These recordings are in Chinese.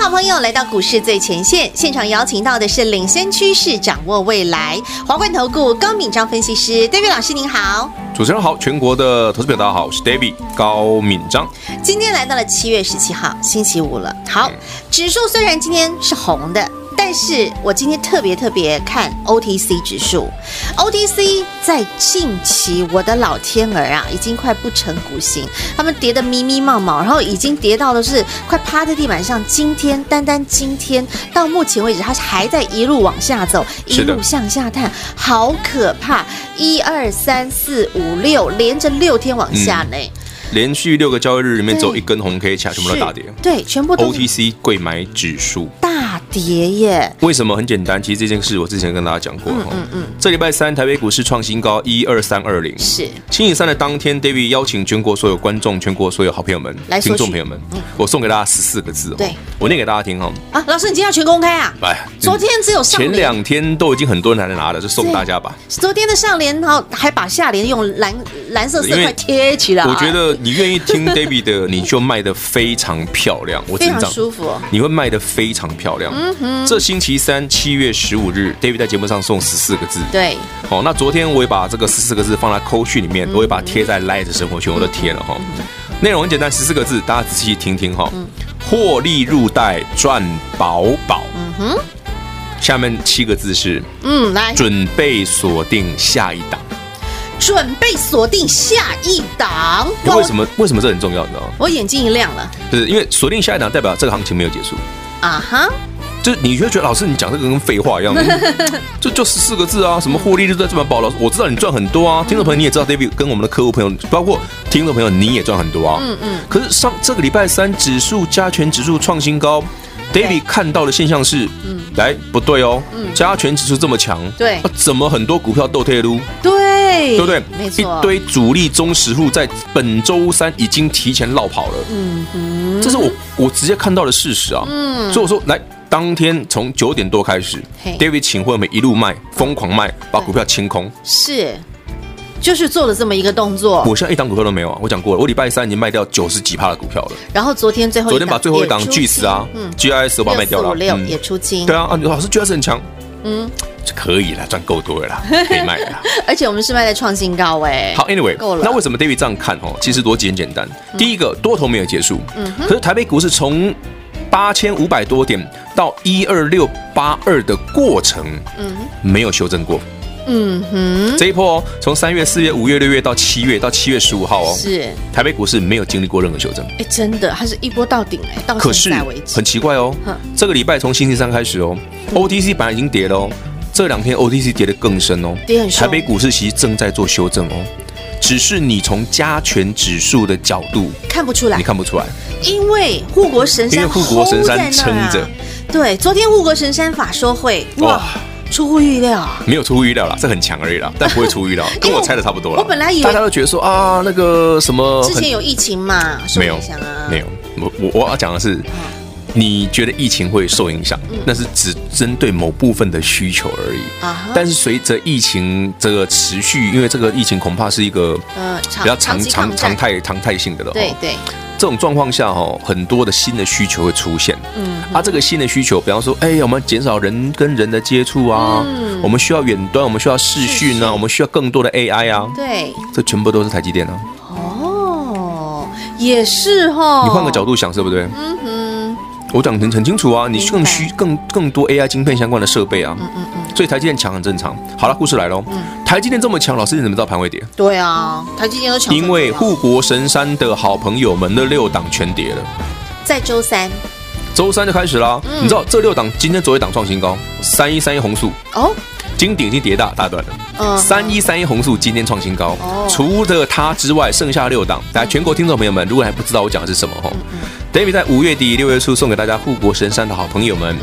好朋友来到股市最前线，现场邀请到的是领先趋势、掌握未来华冠投顾高敏章分析师，David 老师您好，主持人好，全国的投资表大家好，我是 David 高敏章。今天来到了七月十七号星期五了，好，指数虽然今天是红的。但是我今天特别特别看 OTC 指数，OTC 在近期，我的老天儿啊，已经快不成股形，他们跌得密密茂茂，然后已经跌到的是快趴在地板上。今天单单今天到目前为止，它还在一路往下走，一路向下探，好可怕！一二三四五六，连着六天往下呢，嗯、连续六个交易日里面走一根红 K，其他全部都大跌，对，全部都 OTC 贵买指数跌耶？为什么？很简单，其实这件事我之前跟大家讲过哈。嗯嗯。这礼拜三台北股市创新高一二三二零，是星期三的当天，David 邀请全国所有观众、全国所有好朋友们、听众朋友们，我送给大家十四个字。对，我念给大家听哈。啊，老师，你今天要全公开啊？来，昨天只有上联，前两天都已经很多人来拿了，就送大家吧。昨天的上联，然后还把下联用蓝蓝色色块贴起来。我觉得你愿意听 David 的，你就卖的非常漂亮，我非常舒服，你会卖的非常漂亮。嗯哼，这星期三七月十五日，David 在节目上送十四个字。对，好，那昨天我也把这个十四个字放在扣讯里面，我也把它贴在 Light 生活圈，我都贴了哈。内容很简单，十四个字，大家仔细听听哈。获利入袋赚饱饱。嗯哼。下面七个字是，嗯，来，准备锁定下一档。准备锁定下一档。为什么？为什么这很重要？你知道吗？我眼睛一亮了。就是因为锁定下一档，代表这个行情没有结束。啊哈。就你会觉得老师你讲这个跟废话一样这，就就十四个字啊，什么获利就在这么报。老师我知道你赚很多啊，听众朋友你也知道，David 跟我们的客户朋友，包括听众朋友你也赚很多啊。嗯嗯。可是上这个礼拜三指数加权指数创新高，David 看到的现象是，嗯，来不对哦，加权指数这么强，对，怎么很多股票都退路？对，对不对？没错，一堆主力中实户在本周三已经提前落跑了。嗯嗯，这是我我直接看到的事实啊。嗯，所以我说来。当天从九点多开始，David 请会们一路卖，疯狂卖，把股票清空。是，就是做了这么一个动作。我现在一档股票都没有啊！我讲过了，我礼拜三已经卖掉九十几趴的股票了。然后昨天最后，昨天把最后一档巨石啊，嗯，GIS 我把它卖掉了，六也出清。对啊，啊，老师 GIS 很强，嗯，可以了，赚够多了啦，可以卖了。而且我们是卖在创新高哎。好，Anyway，够了。那为什么 David 这样看哦？其实逻辑很简单，第一个多头没有结束，嗯，可是台北股市从八千五百多点到一二六八二的过程，嗯，没有修正过，嗯哼，这一波哦，从三月、四月、五月、六月到七月，到七月十五号哦，是。台北股市没有经历过任何修正，哎，真的，它是一波到顶哎，到现在为止，很奇怪哦，这个礼拜从星期三开始哦，OTC 本来已经跌了哦，这两天 OTC 跌得更深哦，跌很深，台北股市其实正在做修正哦。只是你从加权指数的角度看不出来，你看不出来，因为护国神山，因为护国神山撑着。对，昨天护国神山法说会，哇，出乎预料，没有出乎预料啦，这很强而已啦，但不会 出乎预料，跟我猜的差不多了。我本来以为大家都觉得说啊，那个什么，之前有疫情嘛，没有，没有，我我我要讲的是。你觉得疫情会受影响？那是只针对某部分的需求而已。但是随着疫情这个持续，因为这个疫情恐怕是一个比较常常常态常态性的了。对对，这种状况下哈，很多的新的需求会出现。嗯，啊，这个新的需求，比方说，哎，我们减少人跟人的接触啊，我们需要远端，我们需要视讯啊，我们需要更多的 AI 啊。对，这全部都是台积电啊。哦，也是哈。你换个角度想，是不对？嗯哼。我讲得很清楚啊，你更需更更多 AI 晶片相关的设备啊，嗯嗯嗯，所以台积电强很正常。好了，故事来喽，嗯。台积电这么强，老师你怎么知道盘会跌？对啊，台积电都强，因为护国神山的好朋友们的六档全跌了，在周三，周三就开始了，你知道这六档今天昨一档创新高，三一三一红素哦。金鼎已经跌大大段了，三一三一红素今天创新高，除了它之外，剩下六档。大家全国听众朋友们，如果还不知道我讲的是什么哈，David 在五月底六月初送给大家护国神山的好朋友们，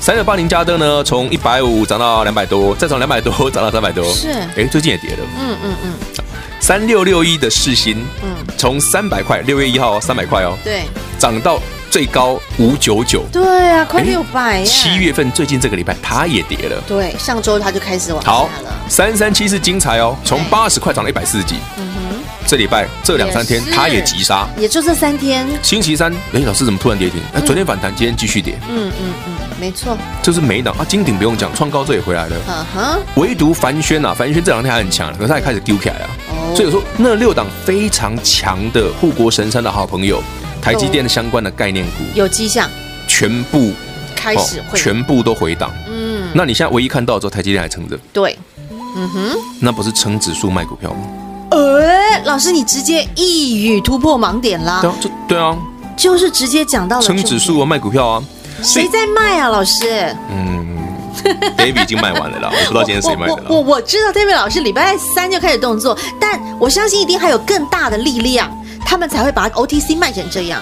三六八零加登呢，从一百五涨到两百多，再从两百多涨到三百多，是，哎，最近也跌了，嗯嗯嗯。三六六一的世新，嗯，从三百块，六月一号三百块哦，对，涨到最高五九九，对啊，快六百呀。七月份最近这个礼拜它也跌了，对，上周它就开始往下了。好，三三七是精彩哦，从八十块涨到一百四十几，嗯哼，这礼拜这两三天它也急杀，也就这三天。星期三，哎，老师怎么突然跌停？哎，昨天反弹，今天继续跌，嗯嗯嗯，没错，就是没档啊，金鼎不用讲，创高这也回来了，嗯哼，唯独凡轩呐，凡轩这两天还很强，可是他也开始丢起来了。所以说，那六档非常强的护国神山的好朋友，台积电的相关的概念股有迹象，全部开始全部都回档。嗯，那你现在唯一看到之后，台积电还撑着。对，嗯哼，那不是撑指数卖股票吗？哎，老师，你直接一语突破盲点啦。对啊，就对啊，就是直接讲到了撑指数啊，卖股票啊。谁在卖啊，老师？嗯。David 已经卖完了啦，我不知道今天谁卖的。我我，我知道 David 老师礼拜三就开始动作，但我相信一定还有更大的力量，他们才会把 OTC 卖成这样。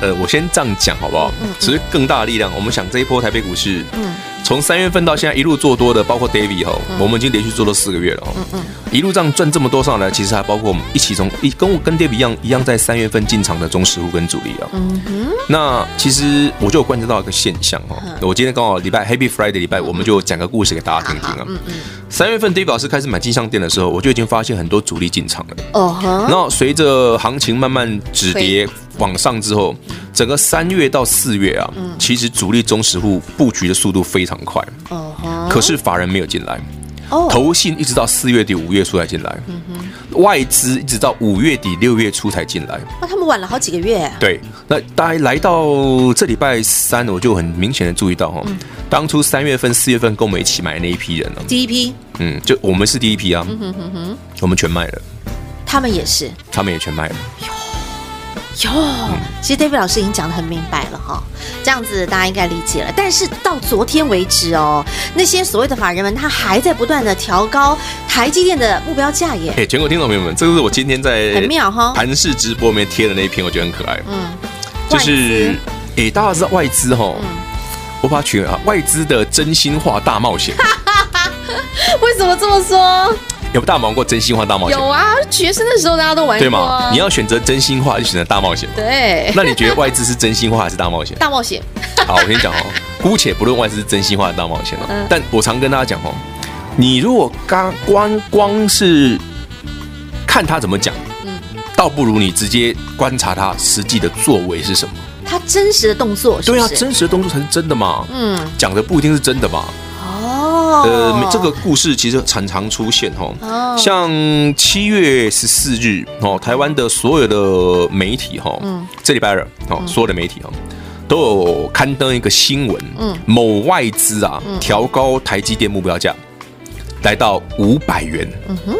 呃，我先这样讲好不好？嗯，其实更大的力量，我们想这一波台北股市，嗯。从三月份到现在一路做多的，包括 David 哈，我们已经连续做了四个月了哈，嗯嗯，一路这样赚这么多上来，其实还包括我们一起从一跟我跟 David 一样一样在三月份进场的中实户跟主力啊，嗯哼，那其实我就有观察到一个现象哈，我今天刚好礼拜 Happy Friday 礼拜，我们就讲个故事给大家听听啊，嗯嗯，三月份 David 老师开始买金项店的时候，我就已经发现很多主力进场了，哦哈，然后随着行情慢慢止跌。往上之后，整个三月到四月啊，嗯、其实主力中实户布局的速度非常快，哦、哈可是法人没有进来，哦，投信一直到四月底五月初才进来，外资一直到五月底六月初才进来，那他们晚了好几个月，啊。对，那大家来到这礼拜三，我就很明显的注意到哈，嗯、当初三月份四月份跟我们一起买的那一批人呢，第一批，嗯，就我们是第一批啊，嗯、哼哼哼。我们全卖了，他们也是，他们也全卖了。哟，其实 David 老师已经讲得很明白了哈，这样子大家应该理解了。但是到昨天为止哦，那些所谓的法人们，他还在不断的调高台积电的目标价耶。哎，全国听众朋友们，这个是我今天在很妙哈盘市直播里面贴的那一篇，我觉得很可爱。嗯，就是哎，大家知道外资哈，嗯、我把它取啊，外资的真心话大冒险。为什么这么说？有大玩过真心话大冒险？有啊，学生的时候大家都玩过、啊。对吗？你要选择真心话，就选择大冒险。对。那你觉得外资是真心话还是大冒险？大冒险。好，我跟你讲哦，姑且不论外资是真心话还是大冒险哦，嗯、但我常跟大家讲哦，你如果刚光光是看他怎么讲，嗯，倒不如你直接观察他实际的作为是什么。他真实的动作是是？对啊，真实的动作才是真的嘛。嗯，讲的不一定是真的嘛。呃，这个故事其实常常出现哈，像七月十四日哦，台湾的所有的媒体哈，嗯，这礼拜二哦，所有的媒体哈都有刊登一个新闻，嗯，某外资啊调高台积电目标价，来到五百元，嗯哼，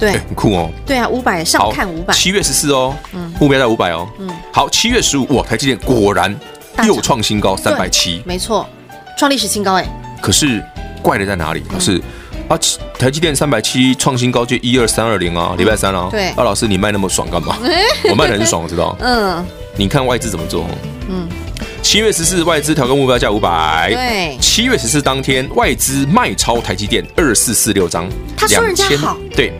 对，很酷哦，对啊，五百上看五百，七月十四哦，嗯，目标在五百哦，嗯，好，七月十五哇，台积电果然又创新高三百七，没错，创历史新高哎，可是。怪的在哪里？是啊，台积电三百七创新高就一二三二零啊，礼拜三啊。对。啊，老师你卖那么爽干嘛？我卖的很爽，我知道。嗯。你看外资怎么做？嗯。七月十四外资调高目标价五百。对。七月十四当天外资卖超台积电二四四六张。他说人家好。对。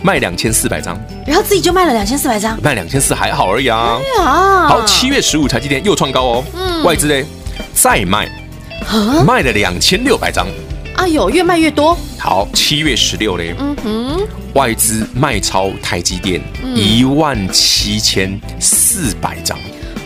卖两千四百张。然后自己就卖了两千四百张。卖两千四还好而已啊。好，七月十五台积电又创高哦。嗯。外资嘞再卖，卖了两千六百张。哎呦，越卖越多。好，七月十六嘞，嗯哼，外资卖超台积电一万七千四百张。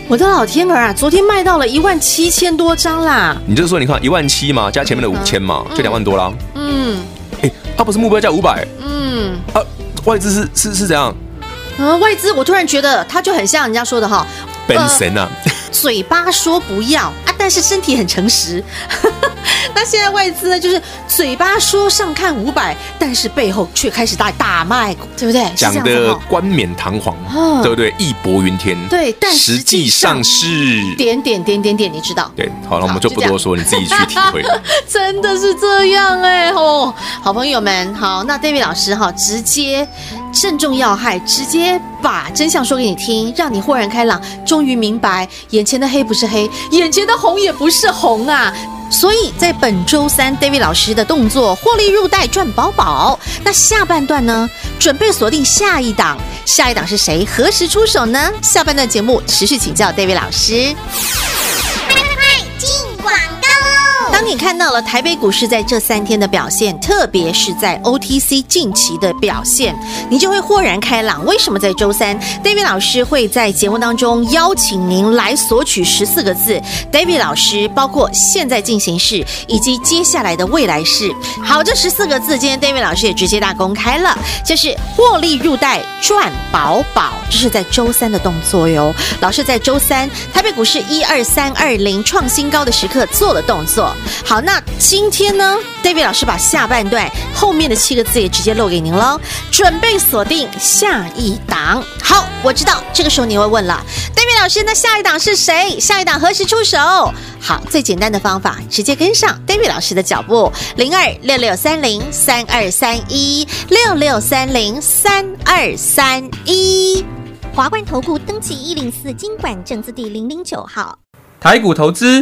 我的老天儿啊，昨天卖到了一万七千多张啦。你就是说，你看一万七嘛，加前面的五千嘛，就两万多啦。嗯，哎，它不是目标价五百？嗯，啊，外资是是是怎样？啊，外资，我突然觉得它就很像人家说的哈，本神啊，嘴巴说不要啊，但是身体很诚实。那现在外资呢，就是嘴巴说上看五百，但是背后却开始大大卖，对不对？讲的冠冕堂皇，对不对？义薄云天，对，但实际上是点点点点点，你知道？对，好了，我们就不多说，你自己去体会。真的是这样哎，哦，好朋友们，好，那 David 老师哈，直接正中要害，直接把真相说给你听，让你豁然开朗，终于明白眼前的黑不是黑，眼前的红也不是红啊！所以在本周三，David 老师的动作获利入袋赚饱饱。那下半段呢？准备锁定下一档，下一档是谁？何时出手呢？下半段节目持续请教 David 老师。快进广告当你看到了台北股市在这三天的表现，特别是在 OTC 近期的表现，你就会豁然开朗。为什么在周三，David 老师会在节目当中邀请您来索取十四个字？David 老师包括现在进行式以及接下来的未来式。好，这十四个字，今天 David 老师也直接大公开了，就是获利入袋赚饱饱，这是在周三的动作哟。老师在周三台北股市一二三二零创新高的时刻做了动作。好，那今天呢，David 老师把下半段后面的七个字也直接漏给您喽，准备锁定下一档。好，我知道这个时候你会问了，David 老师，那下一档是谁？下一档何时出手？好，最简单的方法，直接跟上 David 老师的脚步，零二六六三零三二三一六六三零三二三一，华冠投顾登记一零四经管证字第零零九号，台股投资。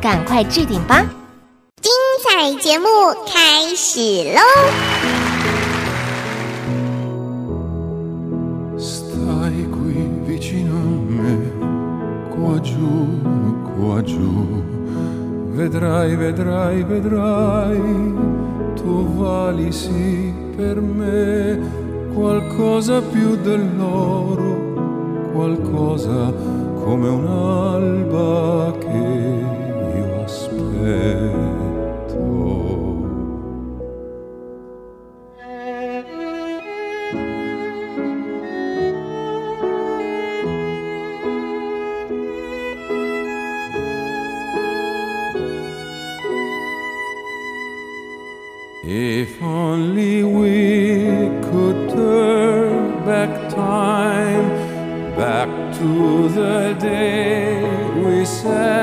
赶快置顶吧！精彩节目开始喽 If only we could turn back time, back to the day we said.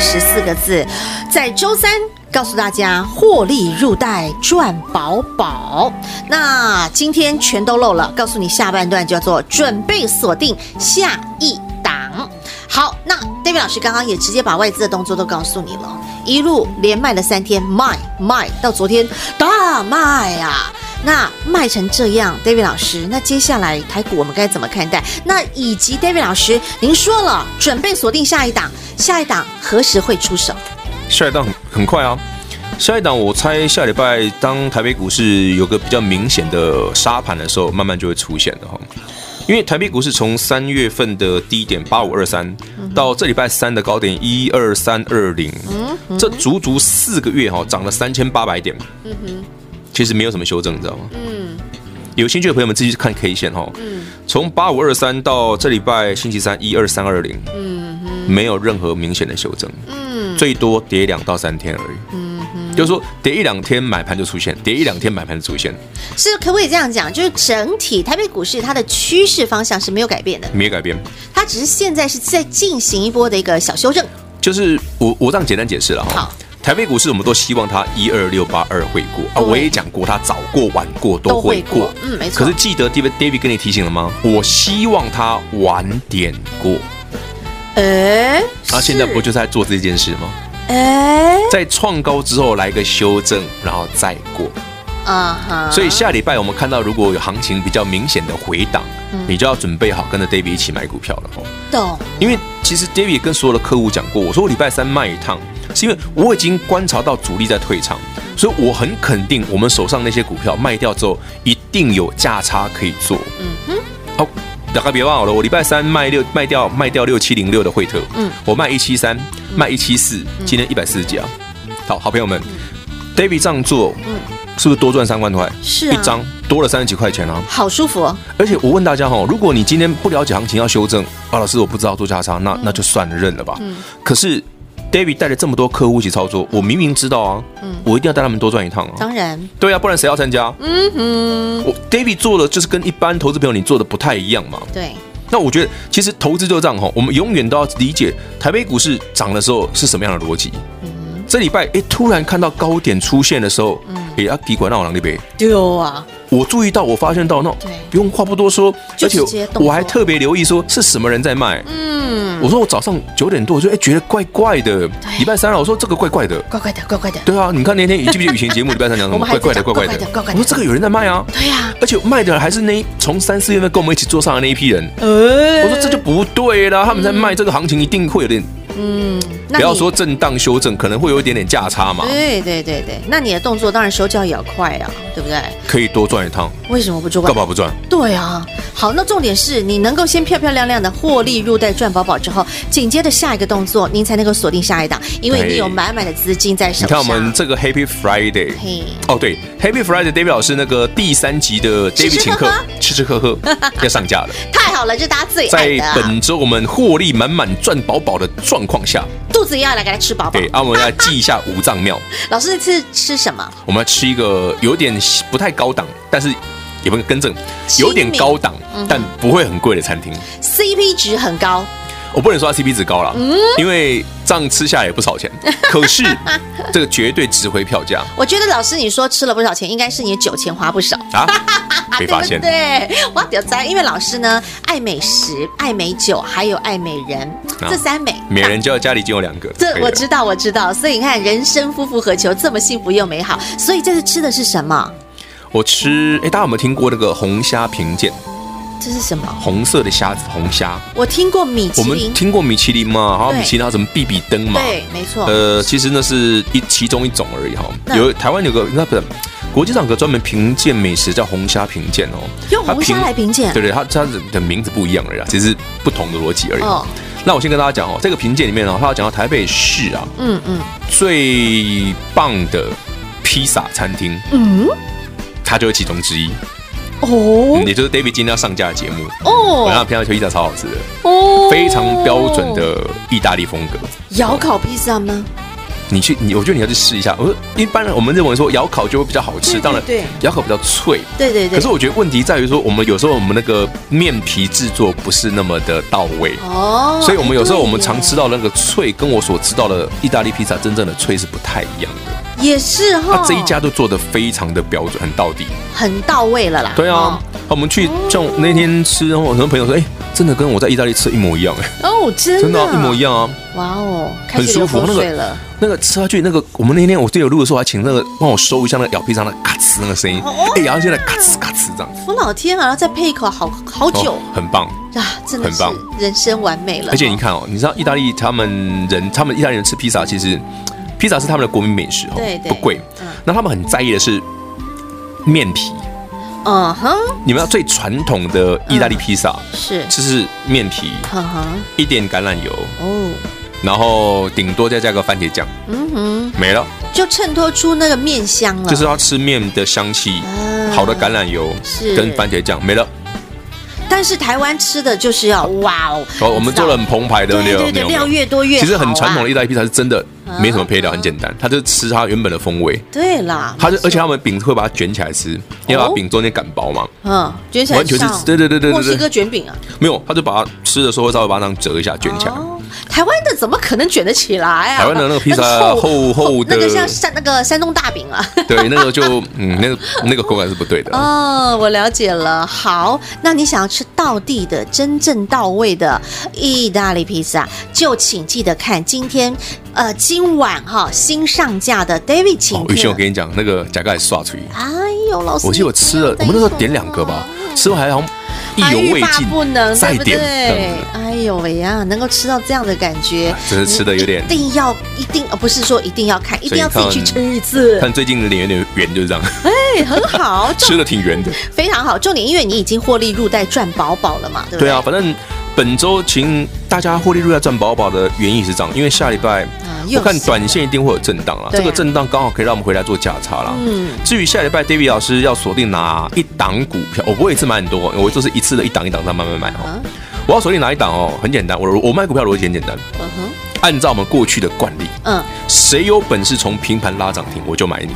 十四个字，在周三告诉大家获利入袋赚饱饱。那今天全都漏了，告诉你下半段叫做准备锁定下一档。好，那 David 老师刚刚也直接把外资的动作都告诉你了，一路连卖了三天，卖卖到昨天大卖啊！那卖成这样，David 老师，那接下来台股我们该怎么看待？那以及 David 老师，您说了准备锁定下一档，下一档何时会出手？下一档很很快啊，下一档我猜下礼拜当台北股市有个比较明显的沙盘的时候，慢慢就会出现的哈。因为台北股市从三月份的低点八五二三到这礼拜三的高点一二三二零，这足足四个月哈，涨了三千八百点。嗯哼。其实没有什么修正，你知道吗？嗯，有兴趣的朋友们自己去看 K 线哈。嗯，从八五二三到这礼拜星期三一二三二零，嗯，没有任何明显的修正，嗯，最多跌两到三天而已，嗯哼，就是说跌一两天买盘就出现，跌一两天买盘就出现，是可不可以这样讲？就是整体台北股市它的趋势方向是没有改变的，没有改变，它只是现在是在进行一波的一个小修正，就是我我这样简单解释了哈。好。台北股市，我们都希望它一二六八二会过啊！我也讲过，它早过晚过都会过，嗯，没错。可是记得 David David 跟你提醒了吗？我希望它晚点过。哎，那现在不就在做这件事吗？哎，在创高之后来个修正，然后再过。啊哈！所以下礼拜我们看到如果有行情比较明显的回档，你就要准备好跟着 David 一起买股票了哦。懂。因为其实 David 跟所有的客户讲过，我说我礼拜三卖一趟。是因为我已经观察到主力在退场，所以我很肯定我们手上那些股票卖掉之后，一定有价差可以做。嗯哼，好，大家别忘了，我礼拜三卖六卖掉卖掉六七零六的惠特，嗯，我卖一七三，卖一七四，今天一百四十几啊。好好朋友们，David 这样做，嗯，是不是多赚三万块？是，一张多了三十几块钱啊，好舒服哦。而且我问大家哈，如果你今天不了解行情要修正，啊，老师我不知道做价差，那那就算了认了吧。嗯，可是。David 带了这么多客户一起操作，我明明知道啊，嗯，我一定要带他们多赚一趟啊。当然，对啊，不然谁要参加？嗯哼，我 David 做的就是跟一般投资朋友你做的不太一样嘛。对，那我觉得其实投资就是这样哈，我们永远都要理解台北股市涨的时候是什么样的逻辑。这礼拜哎，突然看到高点出现的时候，嗯，哎啊，奇怪，那我哪里背？丢啊！我注意到，我发现到，那不用话不多说，而且我还特别留意说是什么人在卖。嗯，我说我早上九点多，我就哎觉得怪怪的。礼拜三了，我说这个怪怪的，怪怪的，怪怪的。对啊，你看那天你记不记得以前节目礼拜三讲什么？怪怪的，怪怪的，怪怪的。我说这个有人在卖啊。对呀，而且卖的还是那从三四月份跟我们一起坐上的那一批人。我说这就不对了，他们在卖这个行情一定会有点。嗯，不要说震荡修正，可能会有一点点价差嘛。对对对对，那你的动作当然手脚也要快啊，对不对？可以多赚一趟。为什么不赚？干嘛不赚？对啊，好，那重点是你能够先漂漂亮亮的获利入袋赚饱饱之后，紧接着下一个动作，您才能够锁定下一档，因为你有满满的资金在手上。你看我们这个 Happy Friday，嘿，哦对，Happy Friday，David 老师那个第三集的 David 请客，吃吃喝喝 要上架了，太好了，这大家最爱的。在本周我们获利满满赚饱饱的状况下。肚子也要来给他吃饱饱。对，啊，我们要记一下 五脏庙。老师这次吃什么？我们要吃一个有点不太高档，但是也不能更正，有点高档，但不会很贵的餐厅。CP 值很高。我不能说它 CP 值高了，嗯，因为这样吃下来也不少钱。可是这个绝对值回票价。我觉得老师你说吃了不少钱，应该是你的酒钱花不少啊。被发现。对，我屌哉！因为老师呢爱美食、爱美酒，还有爱美人，这三美。美人就要家里就有两个。这我知道，我知道。所以你看，人生夫复何求？这么幸福又美好。所以这次吃的是什么？我吃，哎，大家有没有听过那个红虾评鉴？这是什么？红色的虾子，红虾。我听过米其林，我们听过米其林嘛？还有米其林，还有什么必比登嘛？对，没错。呃，其实那是一其中一种而已哈。有台湾有个，那不是国际上有个专门评鉴美食叫红虾评鉴哦。用红虾来评鉴？对对，它它的名字不一样而已，其实不同的逻辑而已。哦。那我先跟大家讲哦，这个评鉴里面呢，它要讲到台北市啊，嗯嗯，最棒的披萨餐厅，嗯，它就是其中之一。哦，也就是 David 今天要上架的节目哦，我让他平常吃披萨超好吃的哦，非常标准的意大利风格。窑烤披萨吗？你去你，我觉得你要去试一下。我说一般人我们认为说窑烤就会比较好吃，当然对，窑烤比较脆，对对对。可是我觉得问题在于说，我们有时候我们那个面皮制作不是那么的到位哦，所以我们有时候我们常吃到那个脆，跟我所知道的意大利披萨真正的脆是不太一样的。也是哈，这一家都做的非常的标准，很到底，很到位了啦。对啊，我们去像那天吃，然后很多朋友说，哎，真的跟我在意大利吃一模一样，哎，哦，真的，真的，一模一样啊。哇哦，很舒服，那个那个吃下去，那个我们那天我队友录的时候还请那个帮我收一下那个咬披萨那咔哧那个声音，哎，然后现在咔哧咔哧这样。我老天啊，然后再配一口好好酒，很棒啊，真的很棒，人生完美了。而且你看哦，你知道意大利他们人，他们意大利人吃披萨其实。披萨是他们的国民美食，对，不贵。那他们很在意的是面皮。嗯哼。你们要最传统的意大利披萨是，就是面皮，一点橄榄油哦，然后顶多再加个番茄酱，嗯哼，没了，就衬托出那个面香了。就是要吃面的香气，好的橄榄油是跟番茄酱没了。但是台湾吃的就是要哇哦，我们做了很澎湃的料，料越多越好。其实很传统的意大利披萨是真的。没什么配料，很简单，它就吃它原本的风味。对啦，它就而且他们饼会把它卷起来吃，因为把饼中间擀薄嘛。嗯，卷起来。完全是，对对对对对。墨西哥卷饼啊？没有，他就把它吃的时候会稍微把它这样折一下，卷起来。台湾的怎么可能卷得起来啊？台湾的那个披萨厚厚的，那个像山那个山东大饼啊。对，那个就嗯，那个那个口感是不对的。哦，我了解了。好，那你想要吃到地的、真正到位的意大利披萨，就请记得看今天。呃，今晚哈新上架的 David 请。雨轩，我跟你讲，那个夹盖刷出去。哎呦，老师，我记得我吃了，我们那时候点两个吧，吃完还好像意犹未尽，不能再点。哎呦喂呀，能够吃到这样的感觉，真是吃的有点。一定要一定，而不是说一定要看，一定要自己去吃一次。看最近的脸有点圆，就是这样。哎，很好，吃的挺圆的，非常好。重点，因为你已经获利入袋赚饱饱了嘛，对不对？对啊，反正。本周请大家获利入袋赚饱饱的原因是这样，因为下礼拜我看短线一定会有震荡啊，这个震荡刚好可以让我们回来做价差啦。嗯，至于下礼拜 David 老师要锁定哪一档股票，我不会一次买很多，我就是一次的一档一档这样慢慢买哦。我要锁定哪一档哦？很简单，我我卖股票逻辑很简单，嗯哼，按照我们过去的惯例，嗯，谁有本事从平盘拉涨停，我就买你。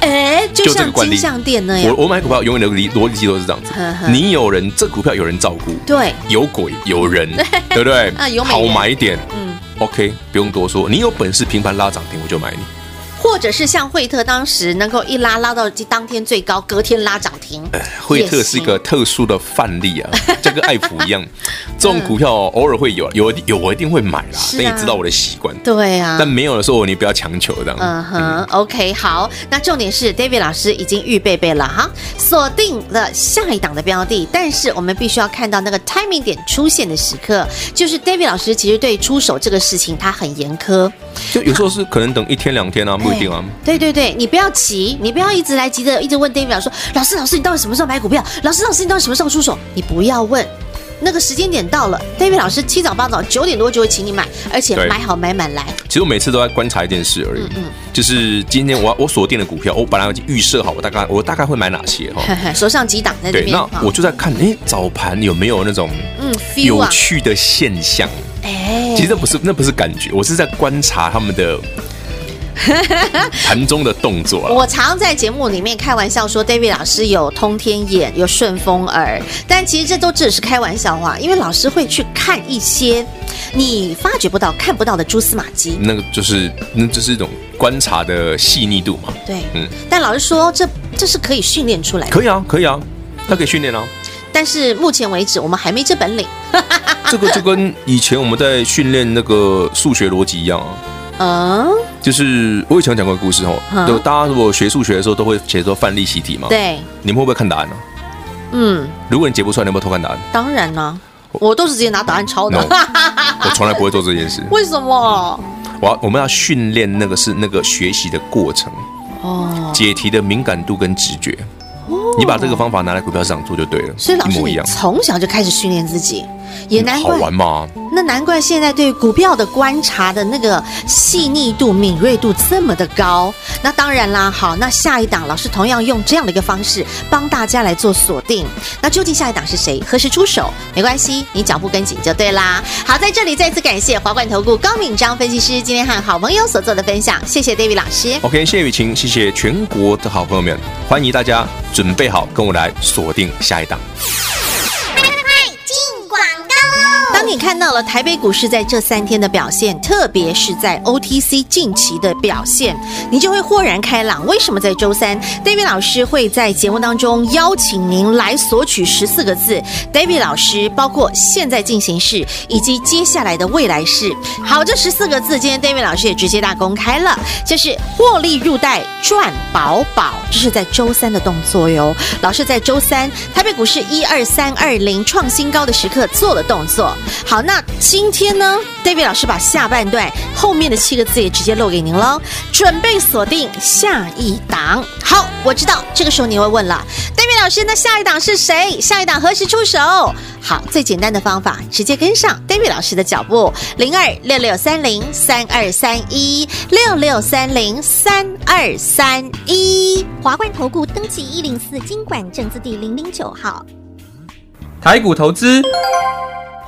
哎，就像金像店那样，我我买股票永远的逻逻辑都是这样子。你有人，这股票有人照顾，对，有鬼有人，对不对？啊，有好买点，嗯，OK，不用多说，你有本事平盘拉涨停，我就买你。或者是像惠特当时能够一拉拉到当天最高，隔天拉涨停。惠特是一个特殊的范例啊，就 跟爱普一样，这种股票偶尔会有，有有我一定会买啦。那你知道我的习惯。对啊。但没有的时候，你不要强求这样。嗯哼，OK，好。那重点是 David 老师已经预备备了哈，锁定了下一档的标的，但是我们必须要看到那个 timing 点出现的时刻，就是 David 老师其实对出手这个事情他很严苛，就有时候是可能等一天两天啊。不一定啊，对对对，你不要急，你不要一直来急着一直问 David 老师说，老师老师，你到底什么时候买股票？老师老师，你到底什么时候出手？你不要问，那个时间点到了，David 老师七早八早九点多就会请你买，而且买好买满来。其实我每次都在观察一件事而已，嗯，就是今天我我锁定的股票，我本来已经预设好，我大概我大概会买哪些哈，手上几档在这边，那我就在看，哎，早盘有没有那种嗯有趣的现象？哎，其实那不是那不是感觉，我是在观察他们的。盘中的动作，我常在节目里面开玩笑说，David 老师有通天眼，有顺风耳，但其实这都只是开玩笑话，因为老师会去看一些你发觉不到、看不到的蛛丝马迹。那个就是，那就是一种观察的细腻度嘛。对，嗯。但老师说，这这是可以训练出来的。可以啊，可以啊，那可以训练啊。但是目前为止，我们还没这本领。这个就跟以前我们在训练那个数学逻辑一样啊。嗯，就是我以前讲过故事哦，就大家如果学数学的时候都会写作范例习题嘛。对，你们会不会看答案呢？嗯，如果你解不出来，你有没有偷看答案？当然啦，我都是直接拿答案抄的。我从来不会做这件事。为什么？我我们要训练那个是那个学习的过程哦，解题的敏感度跟直觉。你把这个方法拿来股票市场做就对了，所以老师一模一样，从小就开始训练自己，也难怪。好玩吗？那难怪现在对股票的观察的那个细腻度、敏锐度这么的高。那当然啦，好，那下一档老师同样用这样的一个方式帮大家来做锁定。那究竟下一档是谁？何时出手？没关系，你脚步跟紧就对啦。好，在这里再次感谢华冠投顾高敏章分析师今天和好朋友所做的分享，谢谢 David 老师。OK，谢谢雨晴，谢谢全国的好朋友们，欢迎大家准备好跟我来锁定下一档。你看到了台北股市在这三天的表现，特别是在 OTC 近期的表现，你就会豁然开朗。为什么在周三，David 老师会在节目当中邀请您来索取十四个字？David 老师包括现在进行式以及接下来的未来式。好，这十四个字，今天 David 老师也直接大公开了，就是获利入袋赚饱饱，这是在周三的动作哟。老师在周三台北股市一二三二零创新高的时刻做了动作。好，那今天呢，David 老师把下半段后面的七个字也直接漏给您了，准备锁定下一档。好，我知道这个时候你会问了，David 老师，那下一档是谁？下一档何时出手？好，最简单的方法，直接跟上 David 老师的脚步，零二六六三零三二三一六六三零三二三一，华冠投顾登记一零四金管证字第零零九号，台股投资。